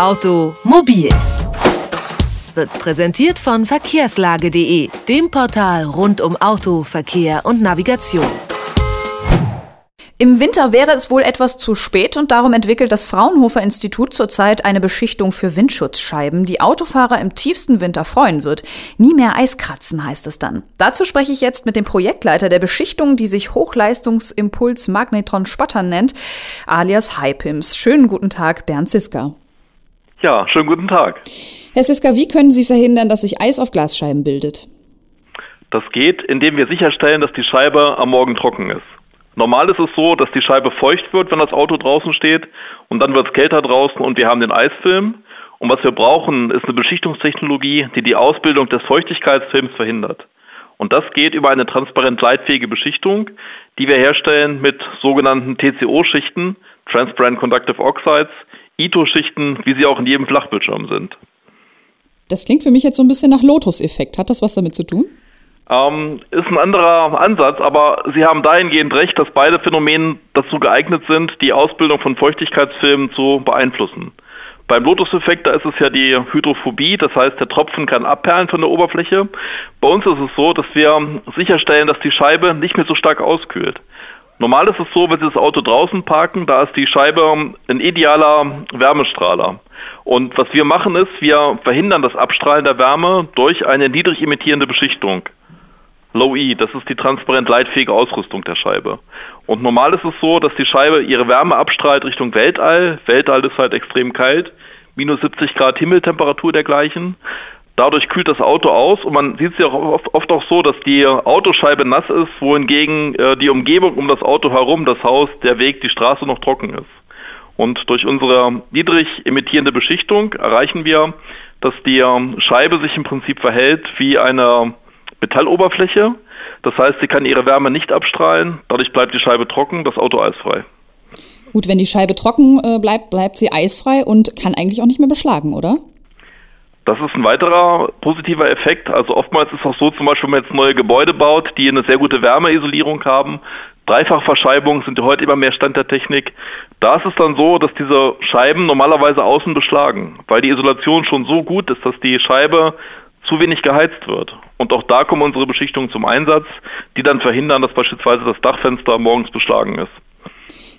Automobil wird präsentiert von verkehrslage.de, dem Portal rund um Auto, Verkehr und Navigation. Im Winter wäre es wohl etwas zu spät und darum entwickelt das Fraunhofer Institut zurzeit eine Beschichtung für Windschutzscheiben, die Autofahrer im tiefsten Winter freuen wird. Nie mehr Eiskratzen heißt es dann. Dazu spreche ich jetzt mit dem Projektleiter der Beschichtung, die sich Hochleistungsimpuls Magnetron Spotter nennt, alias HiPIMS. Schönen guten Tag, Bernd Ziska. Ja, schönen guten Tag. Herr Ziska, wie können Sie verhindern, dass sich Eis auf Glasscheiben bildet? Das geht, indem wir sicherstellen, dass die Scheibe am Morgen trocken ist. Normal ist es so, dass die Scheibe feucht wird, wenn das Auto draußen steht und dann wird es kälter draußen und wir haben den Eisfilm. Und was wir brauchen, ist eine Beschichtungstechnologie, die die Ausbildung des Feuchtigkeitsfilms verhindert. Und das geht über eine transparent leitfähige Beschichtung, die wir herstellen mit sogenannten TCO-Schichten, Transparent Conductive Oxides, ITO-Schichten, wie sie auch in jedem Flachbildschirm sind. Das klingt für mich jetzt so ein bisschen nach Lotus-Effekt. Hat das was damit zu tun? Ähm, ist ein anderer Ansatz, aber Sie haben dahingehend recht, dass beide Phänomene dazu geeignet sind, die Ausbildung von Feuchtigkeitsfilmen zu beeinflussen. Beim Lotus-Effekt, da ist es ja die Hydrophobie, das heißt, der Tropfen kann abperlen von der Oberfläche. Bei uns ist es so, dass wir sicherstellen, dass die Scheibe nicht mehr so stark auskühlt. Normal ist es so, wenn Sie das Auto draußen parken, da ist die Scheibe ein idealer Wärmestrahler. Und was wir machen ist, wir verhindern das Abstrahlen der Wärme durch eine niedrig emittierende Beschichtung. Low E, das ist die transparent leitfähige Ausrüstung der Scheibe. Und normal ist es so, dass die Scheibe ihre Wärme abstrahlt Richtung Weltall. Weltall ist halt extrem kalt, minus 70 Grad Himmeltemperatur dergleichen. Dadurch kühlt das Auto aus und man sieht es ja oft, oft, auch so, dass die Autoscheibe nass ist, wohingegen äh, die Umgebung um das Auto herum, das Haus, der Weg, die Straße noch trocken ist. Und durch unsere niedrig emittierende Beschichtung erreichen wir, dass die Scheibe sich im Prinzip verhält wie eine Metalloberfläche. Das heißt, sie kann ihre Wärme nicht abstrahlen, dadurch bleibt die Scheibe trocken, das Auto eisfrei. Gut, wenn die Scheibe trocken äh, bleibt, bleibt sie eisfrei und kann eigentlich auch nicht mehr beschlagen, oder? Das ist ein weiterer positiver Effekt. Also oftmals ist es auch so, zum Beispiel, wenn man jetzt neue Gebäude baut, die eine sehr gute Wärmeisolierung haben. Dreifachverschiebungen sind heute immer mehr Stand der Technik. Da ist es dann so, dass diese Scheiben normalerweise außen beschlagen, weil die Isolation schon so gut ist, dass die Scheibe zu wenig geheizt wird. Und auch da kommen unsere Beschichtungen zum Einsatz, die dann verhindern, dass beispielsweise das Dachfenster morgens beschlagen ist.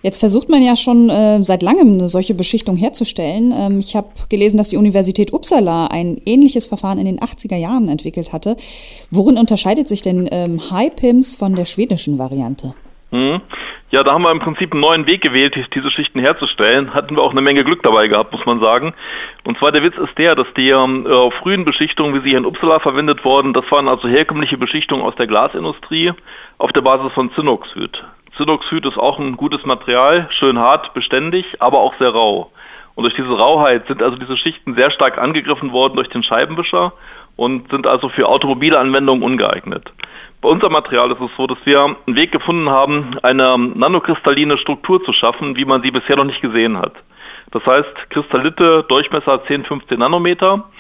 Jetzt versucht man ja schon äh, seit langem eine solche Beschichtung herzustellen. Ähm, ich habe gelesen, dass die Universität Uppsala ein ähnliches Verfahren in den 80er Jahren entwickelt hatte. Worin unterscheidet sich denn ähm, High Pims von der schwedischen Variante? Hm. Ja, da haben wir im Prinzip einen neuen Weg gewählt, diese Schichten herzustellen. Hatten wir auch eine Menge Glück dabei gehabt, muss man sagen. Und zwar der Witz ist der, dass die äh, frühen Beschichtungen, wie sie hier in Uppsala verwendet wurden, das waren also herkömmliche Beschichtungen aus der Glasindustrie auf der Basis von Zinnoxid. Zinnoxid ist auch ein gutes Material, schön hart, beständig, aber auch sehr rau. Und durch diese Rauheit sind also diese Schichten sehr stark angegriffen worden durch den Scheibenwischer und sind also für automobile Anwendungen ungeeignet. Bei unserem Material ist es so, dass wir einen Weg gefunden haben, eine nanokristalline Struktur zu schaffen, wie man sie bisher noch nicht gesehen hat. Das heißt, Kristallite, Durchmesser 10, 15 Nanometer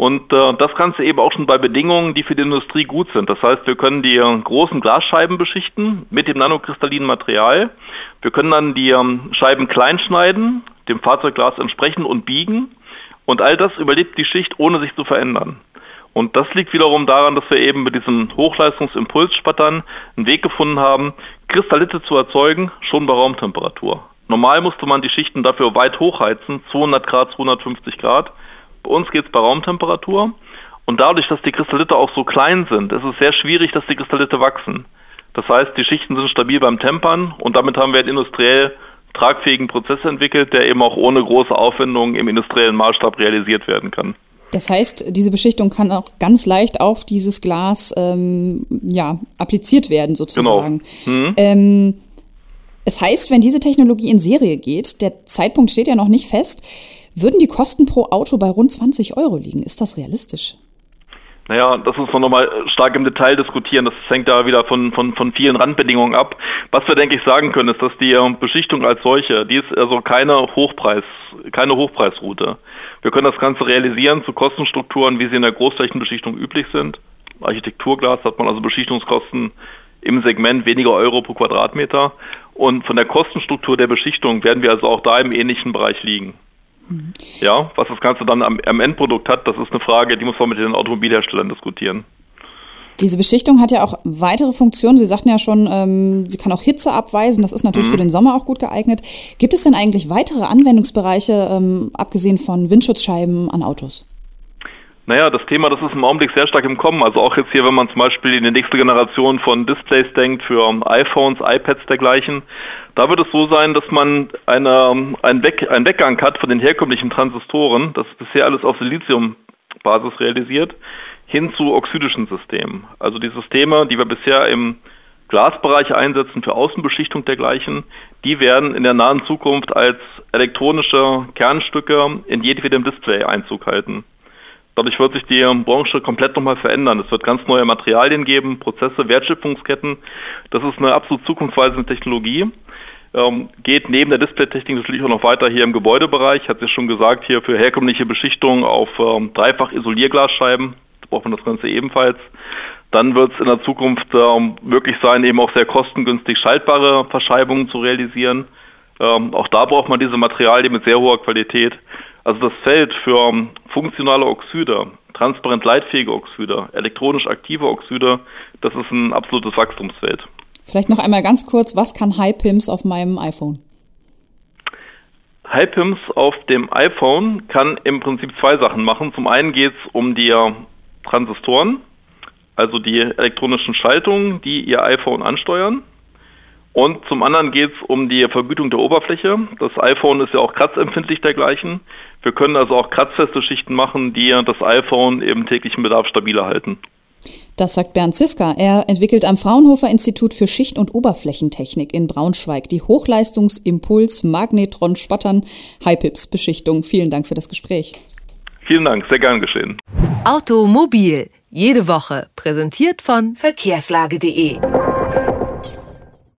und äh, das Ganze eben auch schon bei Bedingungen, die für die Industrie gut sind. Das heißt, wir können die äh, großen Glasscheiben beschichten mit dem nanokristallinen Material. Wir können dann die ähm, Scheiben klein schneiden, dem Fahrzeugglas entsprechen und biegen. Und all das überlebt die Schicht, ohne sich zu verändern. Und das liegt wiederum daran, dass wir eben mit diesen Hochleistungsimpulsspattern einen Weg gefunden haben, Kristallite zu erzeugen, schon bei Raumtemperatur. Normal musste man die Schichten dafür weit hochheizen, 200 Grad, 250 Grad. Bei uns geht es bei Raumtemperatur. Und dadurch, dass die Kristallite auch so klein sind, ist es sehr schwierig, dass die Kristallite wachsen. Das heißt, die Schichten sind stabil beim Tempern und damit haben wir einen industriell tragfähigen Prozess entwickelt, der eben auch ohne große Aufwendungen im industriellen Maßstab realisiert werden kann. Das heißt, diese Beschichtung kann auch ganz leicht auf dieses Glas ähm, ja, appliziert werden, sozusagen. Genau. Mhm. Ähm, es heißt, wenn diese Technologie in Serie geht, der Zeitpunkt steht ja noch nicht fest, würden die Kosten pro Auto bei rund 20 Euro liegen. Ist das realistisch? Naja, das muss man nochmal stark im Detail diskutieren. Das hängt da wieder von, von, von vielen Randbedingungen ab. Was wir, denke ich, sagen können, ist, dass die ähm, Beschichtung als solche, die ist also keine Hochpreis, keine Hochpreisroute. Wir können das Ganze realisieren zu Kostenstrukturen, wie sie in der Großflächenbeschichtung üblich sind. Architekturglas hat man also Beschichtungskosten im Segment weniger Euro pro Quadratmeter. Und von der Kostenstruktur der Beschichtung werden wir also auch da im ähnlichen Bereich liegen. Mhm. Ja, was das Ganze dann am, am Endprodukt hat, das ist eine Frage, die muss man mit den Automobilherstellern diskutieren. Diese Beschichtung hat ja auch weitere Funktionen. Sie sagten ja schon, ähm, sie kann auch Hitze abweisen. Das ist natürlich mhm. für den Sommer auch gut geeignet. Gibt es denn eigentlich weitere Anwendungsbereiche, ähm, abgesehen von Windschutzscheiben an Autos? Naja, das Thema, das ist im Augenblick sehr stark im Kommen. Also auch jetzt hier, wenn man zum Beispiel in die nächste Generation von Displays denkt, für iPhones, iPads dergleichen, da wird es so sein, dass man eine, einen, Weg, einen Weggang hat von den herkömmlichen Transistoren, das bisher alles auf Siliziumbasis realisiert, hin zu oxidischen Systemen. Also die Systeme, die wir bisher im Glasbereich einsetzen für Außenbeschichtung dergleichen, die werden in der nahen Zukunft als elektronische Kernstücke in jedem Display Einzug halten. Dadurch wird sich die Branche komplett nochmal verändern. Es wird ganz neue Materialien geben, Prozesse, Wertschöpfungsketten. Das ist eine absolut zukunftsweisende Technologie. Ähm, geht neben der Displaytechnik natürlich auch noch weiter hier im Gebäudebereich. Hat sich schon gesagt, hier für herkömmliche Beschichtung auf ähm, dreifach Isolierglasscheiben braucht man das Ganze ebenfalls. Dann wird es in der Zukunft ähm, möglich sein, eben auch sehr kostengünstig schaltbare Verschreibungen zu realisieren. Ähm, auch da braucht man diese Materialien mit sehr hoher Qualität. Also das Feld für ähm, funktionale Oxide, transparent leitfähige Oxide, elektronisch aktive Oxide, das ist ein absolutes Wachstumsfeld. Vielleicht noch einmal ganz kurz, was kann HiPIMS auf meinem iPhone? HiPIMS auf dem iPhone kann im Prinzip zwei Sachen machen. Zum einen geht es um die Transistoren, also die elektronischen Schaltungen, die Ihr iPhone ansteuern. Und zum anderen geht es um die Vergütung der Oberfläche. Das iPhone ist ja auch kratzempfindlich dergleichen. Wir können also auch kratzfeste Schichten machen, die das iPhone im täglichen Bedarf stabiler halten. Das sagt Bernd Ziska. Er entwickelt am Fraunhofer Institut für Schicht- und Oberflächentechnik in Braunschweig die Hochleistungsimpuls Magnetron Spattern HiPips Beschichtung. Vielen Dank für das Gespräch. Vielen Dank, sehr gern geschehen. Automobil, jede Woche, präsentiert von verkehrslage.de.